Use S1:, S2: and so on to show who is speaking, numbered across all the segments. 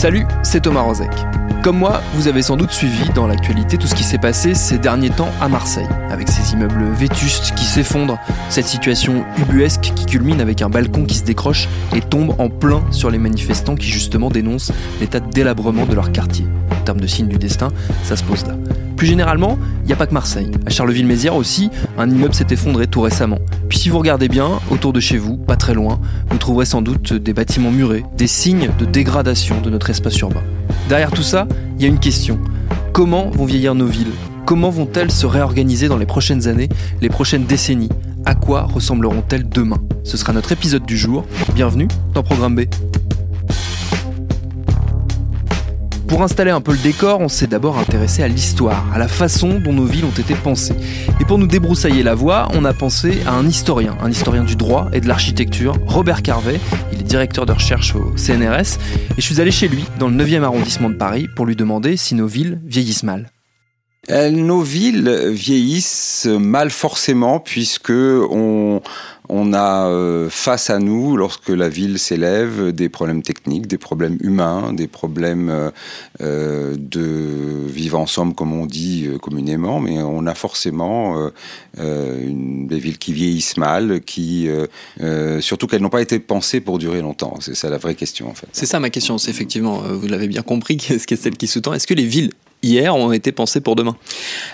S1: Salut, c'est Thomas Rozek. Comme moi, vous avez sans doute suivi dans l'actualité tout ce qui s'est passé ces derniers temps à Marseille, avec ces immeubles vétustes qui s'effondrent, cette situation ubuesque qui culmine avec un balcon qui se décroche et tombe en plein sur les manifestants qui justement dénoncent l'état de délabrement de leur quartier. En termes de signe du destin, ça se pose là. Plus généralement, il n'y a pas que Marseille. À Charleville-Mézières aussi, un immeuble s'est effondré tout récemment. Puis si vous regardez bien, autour de chez vous, pas très loin, vous trouverez sans doute des bâtiments murés, des signes de dégradation de notre espace urbain. Derrière tout ça, il y a une question. Comment vont vieillir nos villes? Comment vont-elles se réorganiser dans les prochaines années, les prochaines décennies? À quoi ressembleront-elles demain? Ce sera notre épisode du jour. Bienvenue dans Programme B. Pour installer un peu le décor, on s'est d'abord intéressé à l'histoire, à la façon dont nos villes ont été pensées. Et pour nous débroussailler la voie, on a pensé à un historien, un historien du droit et de l'architecture, Robert Carvet. Il est directeur de recherche au CNRS. Et je suis allé chez lui, dans le 9e arrondissement de Paris, pour lui demander si nos villes vieillissent mal.
S2: Euh, nos villes vieillissent mal forcément puisque on, on a euh, face à nous, lorsque la ville s'élève, des problèmes techniques, des problèmes humains, des problèmes euh, euh, de vivre ensemble, comme on dit communément, mais on a forcément des villes qui vieillissent mal, qui, surtout qu'elles n'ont pas été pensées pour durer longtemps. C'est ça la vraie question, en fait.
S1: C'est ça ma question, c'est effectivement, vous l'avez bien compris, qu'est-ce que celle qui sous-tend. Est-ce que les villes hier ont été pensées pour demain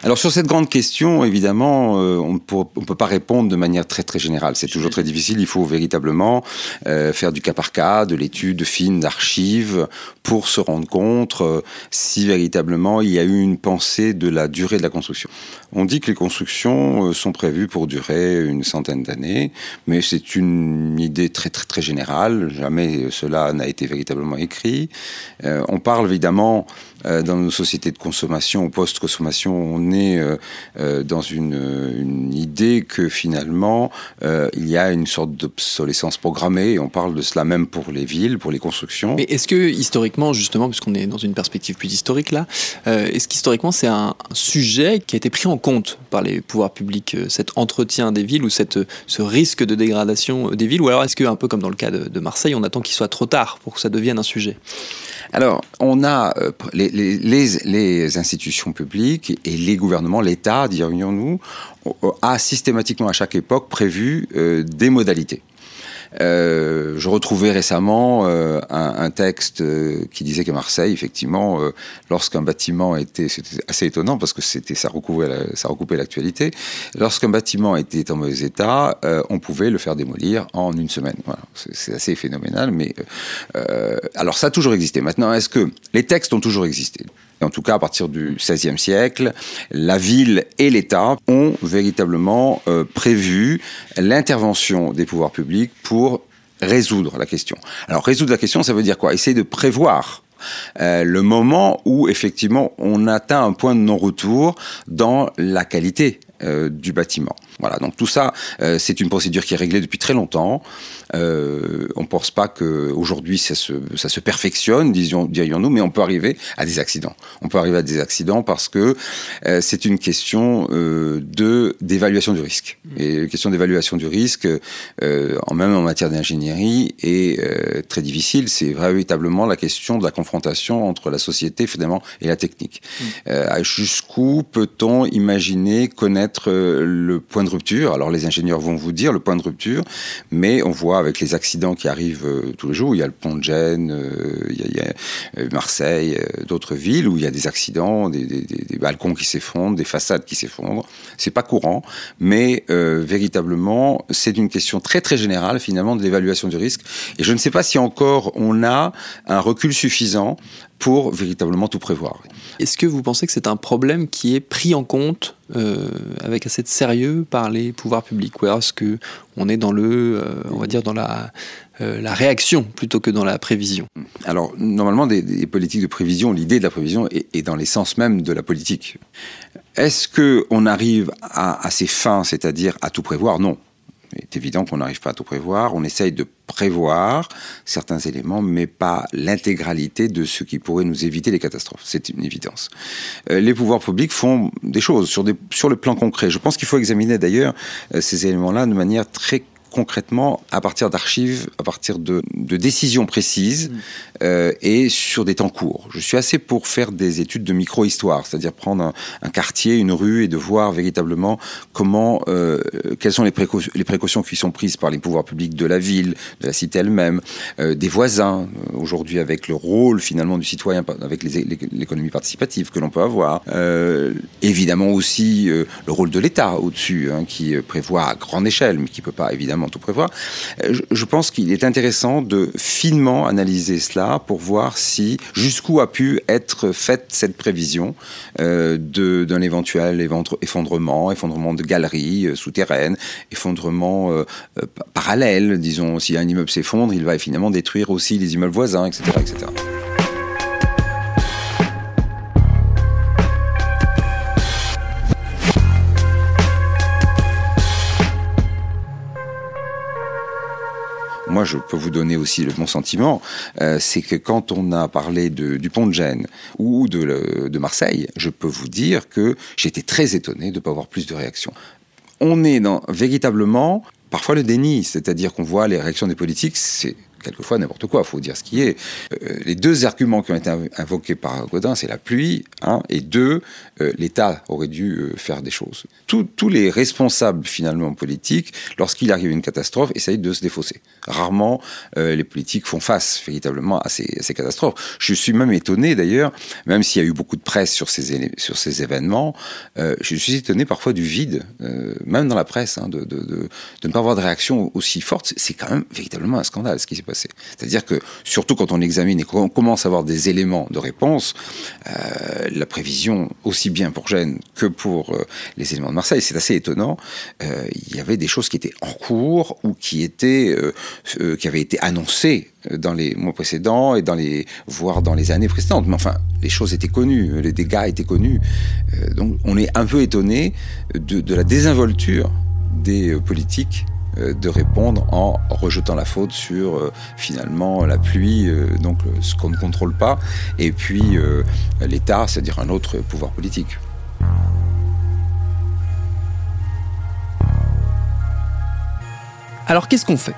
S2: Alors sur cette grande question, évidemment, on ne peut pas répondre de manière très très générale c'est toujours très difficile. Il faut véritablement euh, faire du cas par cas, de l'étude fine d'archives pour se rendre compte euh, si véritablement il y a eu une pensée de la durée de la construction. On dit que les constructions euh, sont prévues pour durer une centaine d'années, mais c'est une idée très très très générale. Jamais cela n'a été véritablement écrit. on parle évidemment dans nos sociétés de consommation ou post-consommation, on est dans une, idée que finalement il y a une sorte d'obsolescence programmée, on parle de cela même pour les villes, pour les constructions.
S1: Mais est-ce que historiquement, justement, puisqu'on est dans une perspective plus historique là, euh, est-ce qu'historiquement c'est un sujet qui a été pris en compte par les pouvoirs publics, euh, cet entretien des villes ou cette, ce risque de dégradation des villes, ou alors est-ce que, un peu comme dans le cas de, Marseille, on attend qu'il soit trop tard pour que ça devienne un sujet?
S2: Alors, on a euh, les, les, les, institutions publiques et les gouvernements, l'État, dirions-nous, a systématiquement à chaque époque prévu euh, des modalités. Euh, je retrouvais récemment euh, un, texte euh, qui disait qu'à Marseille, effectivement, lorsqu'un bâtiment était, c'était assez étonnant parce que c'était ça recouvrait, ça recoupait l'actualité. Lorsqu'un bâtiment était en mauvais état, on pouvait le faire démolir en une semaine. Voilà, c'est assez phénoménal, mais alors ça a toujours existé. Maintenant, est-ce que les textes ont toujours existé? En tout cas à partir du XVIe siècle, la ville et l'État ont véritablement euh, prévu l'intervention des pouvoirs publics pour résoudre la question. Alors résoudre la question, ça veut dire quoi? Essayer de prévoir euh, le moment où effectivement on atteint un point de non-retour dans la qualité euh, du bâtiment. Voilà, donc tout ça, euh, c'est une procédure qui est réglée depuis très longtemps. Euh, on ne pense pas qu'aujourd'hui ça se, ça se perfectionne, dirions-nous, mais on peut arriver à des accidents. On peut arriver à des accidents parce que euh, c'est une question de d'évaluation du risque. Mmh. Et une question d'évaluation du risque, en même en matière d'ingénierie, est très difficile. C'est véritablement la question de la confrontation entre la société finalement et la technique. Mmh. Jusqu'où peut-on imaginer connaître le point de rupture. Alors les ingénieurs vont vous dire le point de rupture, mais on voit avec les accidents qui arrivent euh, tous les jours, il y a le pont de Gênes, euh, il, y a, euh, Marseille, d'autres villes où il y a des accidents, des, balcons qui s'effondrent, des façades qui s'effondrent. C'est pas courant, mais véritablement c'est une question très très générale finalement de l'évaluation du risque. Et je ne sais pas si encore on a un recul suffisant pour véritablement tout prévoir.
S1: Est-ce que vous pensez que c'est un problème qui est pris en compte euh, avec assez de sérieux par les pouvoirs publics? Ou est-ce que on est dans le, euh, on va dire dans la euh, la réaction plutôt que dans la prévision?
S2: Alors, normalement, des, politiques de prévision, l'idée de la prévision est, dans l'essence même de la politique. Est-ce qu'on arrive à, à ces fins, c'est-à-dire à tout prévoir? Non. Il est évident qu'on n'arrive pas à tout prévoir. On essaye de prévoir certains éléments, mais pas l'intégralité de ce qui pourrait nous éviter les catastrophes. C'est une évidence. Euh, les pouvoirs publics font des choses sur, le plan concret. Je pense qu'il faut examiner d'ailleurs euh, ces éléments-là de manière très concrètement à partir d'archives, à partir de, décisions précises mm. euh, et sur des temps courts. Je suis assez pour faire des études de micro-histoire, c'est-à-dire prendre un, quartier, une rue et de voir véritablement comment, euh, quelles sont les, les, précautions qui sont prises par les pouvoirs publics de la ville, de la cité elle-même, euh, des voisins, aujourd'hui avec le rôle finalement du citoyen, avec l'économie participative que l'on peut avoir. évidemment aussi le rôle de l'État au-dessus, hein, qui prévoit à grande échelle, mais qui ne peut pas évidemment tout prévoir. Euh, je, pense qu'il est intéressant de finement analyser cela pour voir si jusqu'où a pu être faite cette prévision euh, d'un éventuel effondrement, effondrement de galeries euh, souterraines, effondrement parallèle, disons, si un immeuble s'effondre, il va finalement détruire aussi les immeubles voisins, etc. etc. je peux vous donner aussi le bon sentiment, euh, c'est que quand on a parlé du pont de Gênes ou de, de Marseille, je peux vous dire que j'étais très étonné de ne pas avoir plus de réactions. On est dans véritablement parfois le déni, c'est-à-dire qu'on voit les réactions des politiques, c'est quelquefois n'importe quoi, il faut dire ce qui est. Euh, les deux arguments qui ont été invoqués par Godin, c'est la pluie, hein, et deux, euh, l'État aurait dû euh, faire des choses. tous les responsables finalement politiques, lorsqu'il arrive une catastrophe, essayent de se défausser. Rarement les politiques font face véritablement à ces, catastrophes. Je suis même étonné d'ailleurs, même s'il y a eu beaucoup de presse sur ces, sur ces événements, je suis étonné parfois du vide, même dans la presse, hein, de, de, de, ne pas avoir de réaction aussi forte. C'est quand même véritablement un scandale ce qui s'est passé. C'est-à-dire que, surtout quand on examine et qu'on commence à avoir des éléments de réponse, euh, la prévision, aussi bien pour Gênes que pour euh, les éléments de Marseille, c'est assez étonnant. Euh, il y avait des choses qui étaient en cours ou qui étaient, qui avaient été annoncées dans les mois précédents et dans les, voire dans les années précédentes. Mais enfin, les choses étaient connues, les dégâts étaient connus. donc, on est un peu étonné de, la désinvolture des politiques de répondre en rejetant la faute sur euh, finalement la pluie, euh, donc ce qu'on ne contrôle pas, et puis l'État, c'est-à-dire un autre pouvoir politique.
S1: Alors qu'est-ce qu'on fait?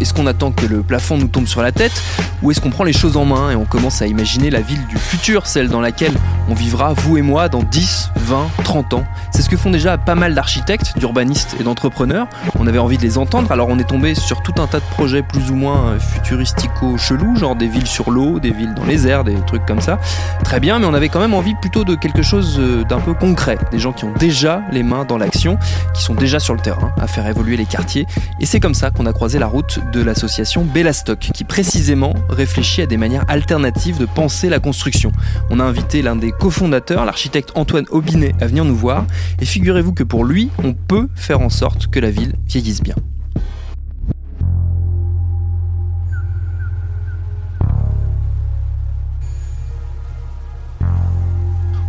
S1: Est-ce qu'on attend que le plafond nous tombe sur la tête ou est-ce qu'on prend les choses en main et on commence à imaginer la ville du futur, celle dans laquelle on vivra, vous et moi, dans 10, 20, 30 ans? C'est ce que font déjà pas mal d'architectes, d'urbanistes et d'entrepreneurs. On avait envie de les entendre, alors on est tombé sur tout un tas de projets plus ou moins euh, futuristico-chelous, genre des villes sur l'eau, des villes dans les airs, des trucs comme ça. Très bien, mais on avait quand même envie plutôt de quelque chose euh, d'un peu concret. Des gens qui ont déjà les mains dans l'action, qui sont déjà sur le terrain à faire évoluer les quartiers. Et c'est comme ça qu'on a croisé la route de l'association Bellastock, qui précisément réfléchit à des manières alternatives de penser la construction. On a invité l'un des cofondateurs, l'architecte Antoine Aubinet, à venir nous voir, et figurez-vous que pour lui, on peut faire en sorte que la ville vieillisse bien.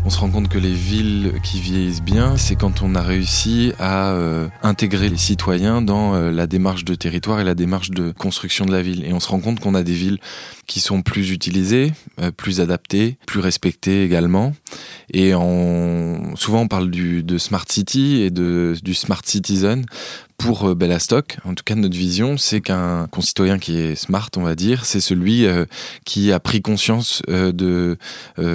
S3: On se rend compte que les villes qui vieillissent bien, c'est quand on a réussi à euh, intégrer les citoyens dans euh, la démarche de territoire et la démarche de construction de la ville. Et on se rend compte qu'on a des villes qui sont plus utilisées, euh, plus adaptées, plus respectées également. Et on, souvent on parle de smart city et de, du smart citizen pour euh, Bellastock, en tout cas notre vision, c'est qu'un concitoyen qui est smart, on va dire, c'est celui euh, qui a pris conscience euh, de,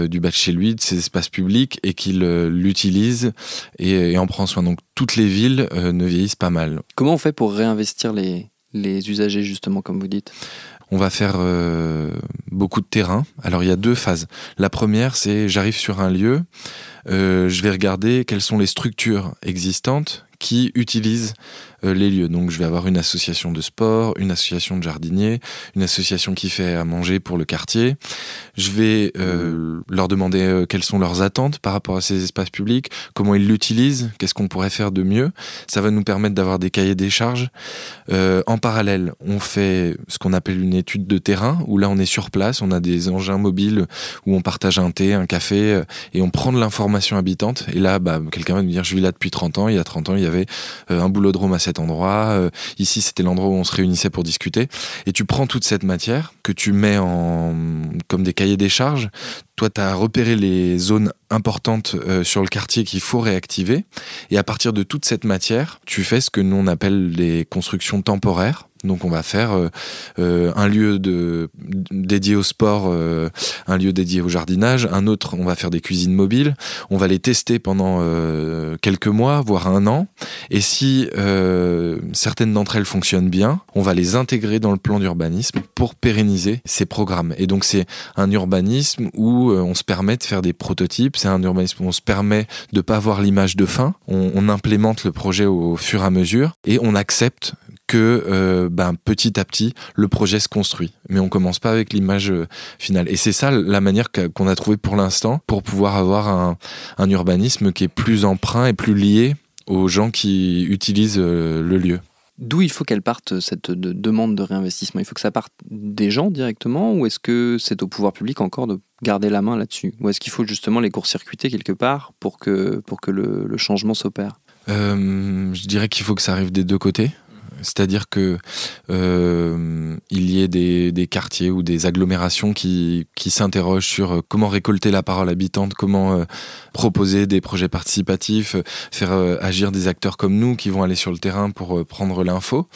S3: du bas de chez lui, de ses espaces publics et qu'il l'utilise et, en prend soin. Donc toutes les villes ne vieillissent pas mal.
S1: Comment on fait pour réinvestir les, les usagers, justement, comme vous dites?
S3: On va faire beaucoup de terrain. Alors il y a deux phases. La première, c'est j'arrive sur un lieu, je vais regarder quelles sont les structures existantes qui utilisent euh, les lieux. Donc je vais avoir une association de sport, une association de jardiniers, une association qui fait à manger pour le quartier. Je vais euh, leur demander euh, quelles sont leurs attentes par rapport à ces espaces publics, comment ils l'utilisent, qu'est-ce qu'on pourrait faire de mieux. Ça va nous permettre d'avoir des cahiers des charges. en parallèle, on fait ce qu'on appelle une étude de terrain, où là on est sur place, on a des engins mobiles où on partage un thé, un café, et on prend de l'information habitante. Et là, bah, quelqu'un va nous dire, je vis là depuis 30 ans, il y a 30 ans, il y avait un boulodrome à cet endroit. Euh, ici, c'était l'endroit où on se réunissait pour discuter. Et tu prends toute cette matière que tu mets en comme des cahiers des charges. Toi, tu as repéré les zones importantes euh, sur le quartier qu'il faut réactiver. Et à partir de toute cette matière, tu fais ce que nous on appelle les constructions temporaires. Donc on va faire euh, euh, un lieu dédié au sport, euh, un lieu dédié au jardinage, un autre on va faire des cuisines mobiles, on va les tester pendant quelques mois, voire un an, et si certaines d'entre elles fonctionnent bien, on va les intégrer dans le plan d'urbanisme pour pérenniser ces programmes. Et donc c'est un urbanisme où on se permet de faire des prototypes, c'est un urbanisme où on se permet de pas avoir l'image de fin, on implémente le projet au fur et à mesure. Et on accepte que euh, ben, petit à petit le projet se construit. Mais on commence pas avec l'image euh, finale. Et c'est ça la manière qu'on a trouvé pour l'instant pour pouvoir avoir un, un, urbanisme qui est plus emprunt et plus lié aux gens qui utilisent euh, le lieu.
S1: D'où il faut qu'elle parte cette demande de réinvestissement? Il faut que ça parte des gens directement ou est-ce que c'est au pouvoir public encore de garder la main là-dessus? Ou est-ce qu'il faut justement les court-circuiter quelque part pour que, pour que le, le changement s'opère?
S3: Je dirais qu'il faut que ça arrive des deux côtés. C'est-à-dire que euh, il y ait des, quartiers ou des agglomérations qui, s'interrogent sur euh, comment récolter la parole habitante, comment euh, proposer des projets participatifs, faire agir des acteurs comme nous qui vont aller sur le terrain pour prendre l'info.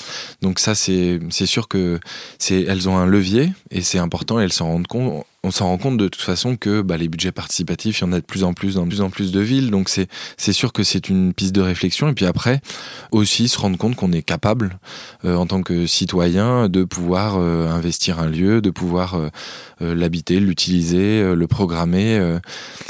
S3: Donc ça, c'est sûr que elles ont un levier et c'est important. Et elles s'en rendent compte on s'en rend compte de toute façon que bah, les budgets participatifs, il y en a de plus en plus dans de plus en plus de villes. Donc c'est sûr que c'est une piste de réflexion. Et puis après, aussi se rendre compte qu'on est capable, euh, en tant que citoyen, de pouvoir euh, investir un lieu, de pouvoir euh, l'habiter, l'utiliser, le programmer.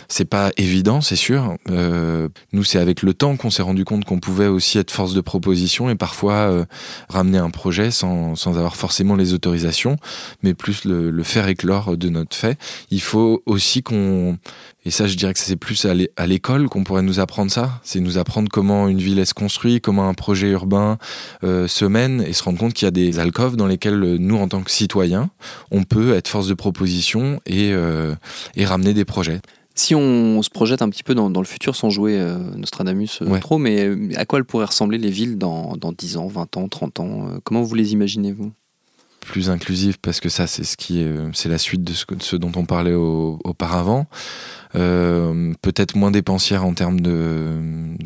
S3: c'est pas évident, c'est sûr. nous, c'est avec le temps qu'on s'est rendu compte qu'on pouvait aussi être force de proposition et parfois ramener un projet sans, sans avoir forcément les autorisations, mais plus le faire éclore de notre fait. Il faut aussi qu'on, et ça je dirais que c'est plus à l'école qu'on pourrait nous apprendre ça, c'est nous apprendre comment une ville se construit, comment un projet urbain euh, se mène et se rendre compte qu'il y a des alcôves dans lesquelles euh, nous en tant que citoyens, on peut être force de proposition et, euh, et ramener des projets.
S1: Si on se projette un petit peu dans, le futur sans jouer Nostradamus trop, mais à quoi elles pourraient ressembler les villes dans, dans 10 ans, 20 ans, 30 ans Comment vous les imaginez, vous?
S3: Plus inclusive parce que ça c'est ce qui est, c'est la suite de ce, dont on parlait auparavant. Euh, peut-être moins dépensière en termes de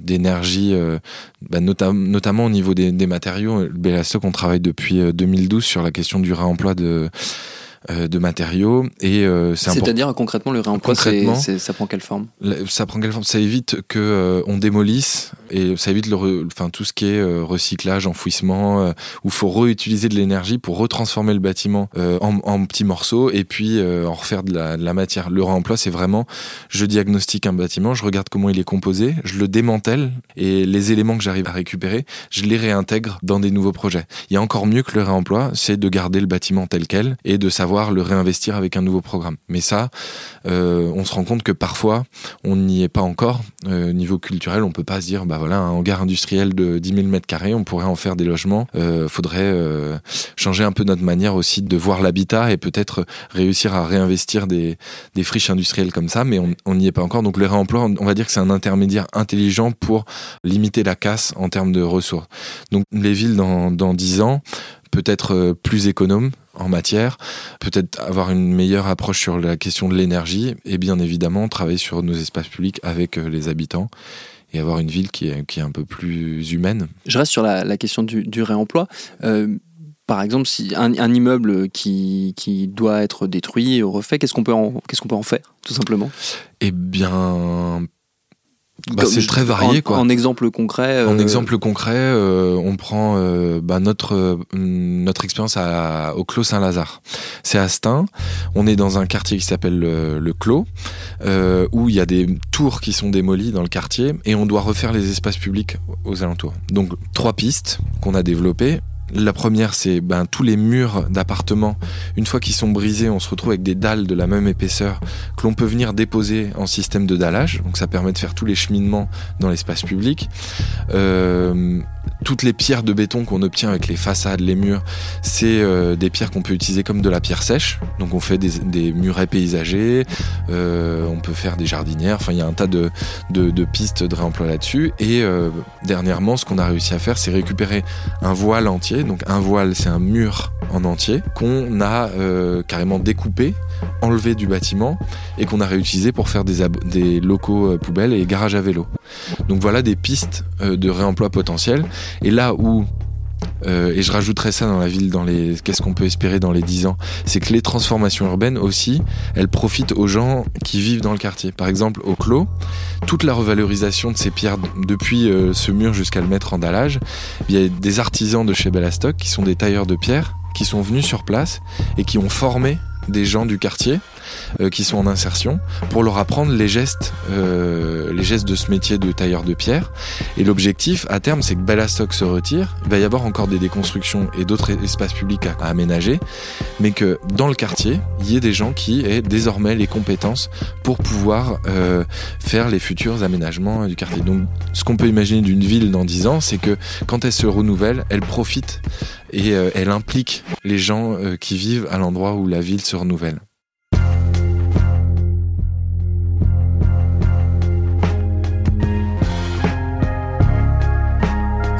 S3: d'énergie, euh, bah, notamment au niveau des, matériaux. Bellastock, on travaille depuis 2012 euh, sur la question du réemploi de euh, de matériaux. Et
S1: euh, c'est-à-dire concrètement le réemploi, concrètement, ça prend quelle forme?
S3: Ça prend quelle forme? Ça évite que euh, on démolisse et ça évite le, enfin tout ce qui est recyclage, enfouissement, où il faut réutiliser de l'énergie pour retransformer le bâtiment en, en, petits morceaux et puis en refaire de la, de la matière. Le réemploi, c'est vraiment, je diagnostique un bâtiment, je regarde comment il est composé, je le démantèle et les éléments que j'arrive à récupérer, je les réintègre dans des nouveaux projets. Il y a encore mieux que le réemploi, c'est de garder le bâtiment tel quel et de savoir le réinvestir avec un nouveau programme. Mais ça, euh, on se rend compte que parfois, on n'y est pas encore. Euh, niveau culturel, on peut pas se dire, bah voilà, un hangar industriel de 10 000 mètres carrés, on pourrait en faire des logements. Euh, faudrait euh, changer un peu notre manière aussi de voir l'habitat et peut-être réussir à réinvestir des, friches industrielles comme ça, mais on n'y est pas encore. Donc le réemploi, on va dire que c'est un intermédiaire intelligent pour limiter la casse en termes de ressources. Donc les villes dans, dans 10 ans, peut-être plus économes, en matière, peut-être avoir une meilleure approche sur la question de l'énergie et bien évidemment travailler sur nos espaces publics avec euh, les habitants et avoir une ville qui est, qui est un peu plus humaine.
S1: Je reste sur la, question du, réemploi. Euh, par exemple, si un, immeuble qui, qui, doit être détruit ou refait, qu'est-ce qu'on peut, en, qu'est-ce qu'on peut en faire, tout simplement?
S3: Eh bien, bah, c'est très varié
S1: en,
S3: quoi.
S1: En exemple concret.
S3: En exemple concret, on prend bah, notre notre expérience au Clos Saint-Lazare. C'est à Stein. On est dans un quartier qui s'appelle le, le, Clos, où il y a des tours qui sont démolies dans le quartier et on doit refaire les espaces publics aux alentours. Donc trois pistes qu'on a développées la première, c'est ben, tous les murs d'appartements. Une fois qu'ils sont brisés, on se retrouve avec des dalles de la même épaisseur que l'on peut venir déposer en système de dallage. Donc ça permet de faire tous les cheminements dans l'espace public. Euh, toutes les pierres de béton qu'on obtient avec les façades, les murs, c'est euh, des pierres qu'on peut utiliser comme de la pierre sèche. Donc on fait des, murets paysagers, euh, on peut faire des jardinières. Enfin, il y a un tas de, pistes de réemploi là-dessus. Et euh, dernièrement, ce qu'on a réussi à faire, c'est récupérer un voile entier. Donc un voile, c'est un mur en entier qu'on a carrément découpé, enlevé du bâtiment et qu'on a réutilisé pour faire des, locaux poubelles et garages à vélo. Donc voilà des pistes de réemploi potentiel. Et là où euh, et je rajouterais ça dans la ville, dans les qu'est-ce qu'on peut espérer dans les 10 ans, c'est que les transformations urbaines aussi, elles profitent aux gens qui vivent dans le quartier. Par exemple, au Clos, toute la revalorisation de ces pierres depuis euh, ce mur jusqu'à le mettre en dallage, il y a des artisans de chez Bellastock qui sont des tailleurs de pierre qui sont venus sur place et qui ont formé des gens du quartier euh, qui sont en insertion pour leur apprendre les gestes, euh, les gestes de ce métier de tailleur de pierre. Et l'objectif à terme, c'est que Bellastock se retire. Il va y avoir encore des déconstructions et d'autres espaces publics à, aménager, mais que dans le quartier, il y ait des gens qui aient désormais les compétences pour pouvoir euh, faire les futurs aménagements du quartier. Donc, ce qu'on peut imaginer d'une ville dans 10 ans, c'est que quand elle se renouvelle, elle profite et elle implique les gens qui vivent à l'endroit où la ville se renouvelle.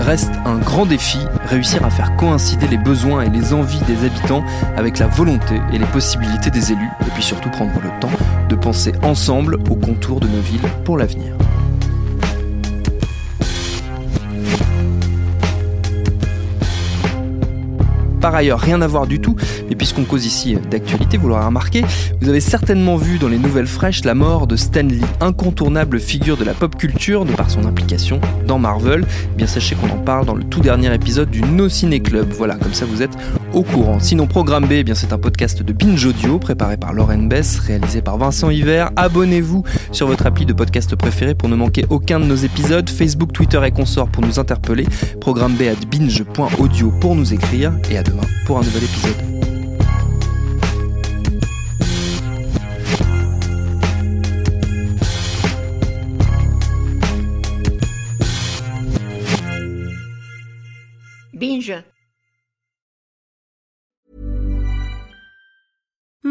S1: Reste un grand défi, réussir à faire coïncider les besoins et les envies des habitants avec la volonté et les possibilités des élus, et puis surtout prendre le temps de penser ensemble aux contours de nos villes pour l'avenir. Par ailleurs rien à voir du tout, mais puisqu'on cause ici d'actualité, vous l'aurez remarqué, vous avez certainement vu dans les nouvelles fraîches la mort de Stan Lee, incontournable figure de la pop culture de par son implication dans Marvel. Eh bien sachez qu'on en parle dans le tout dernier épisode du No Ciné Club. Voilà, comme ça vous êtes au courant. Sinon, Programme B, eh bien c'est un podcast de Binge Audio préparé par Lauren Bess, réalisé par Vincent Hiver. Abonnez-vous sur votre appli de podcast préféré pour ne manquer aucun de nos épisodes. Facebook, Twitter et consorts pour nous interpeller. Programme B at binge.audio pour nous écrire. Et à demain pour un nouvel épisode.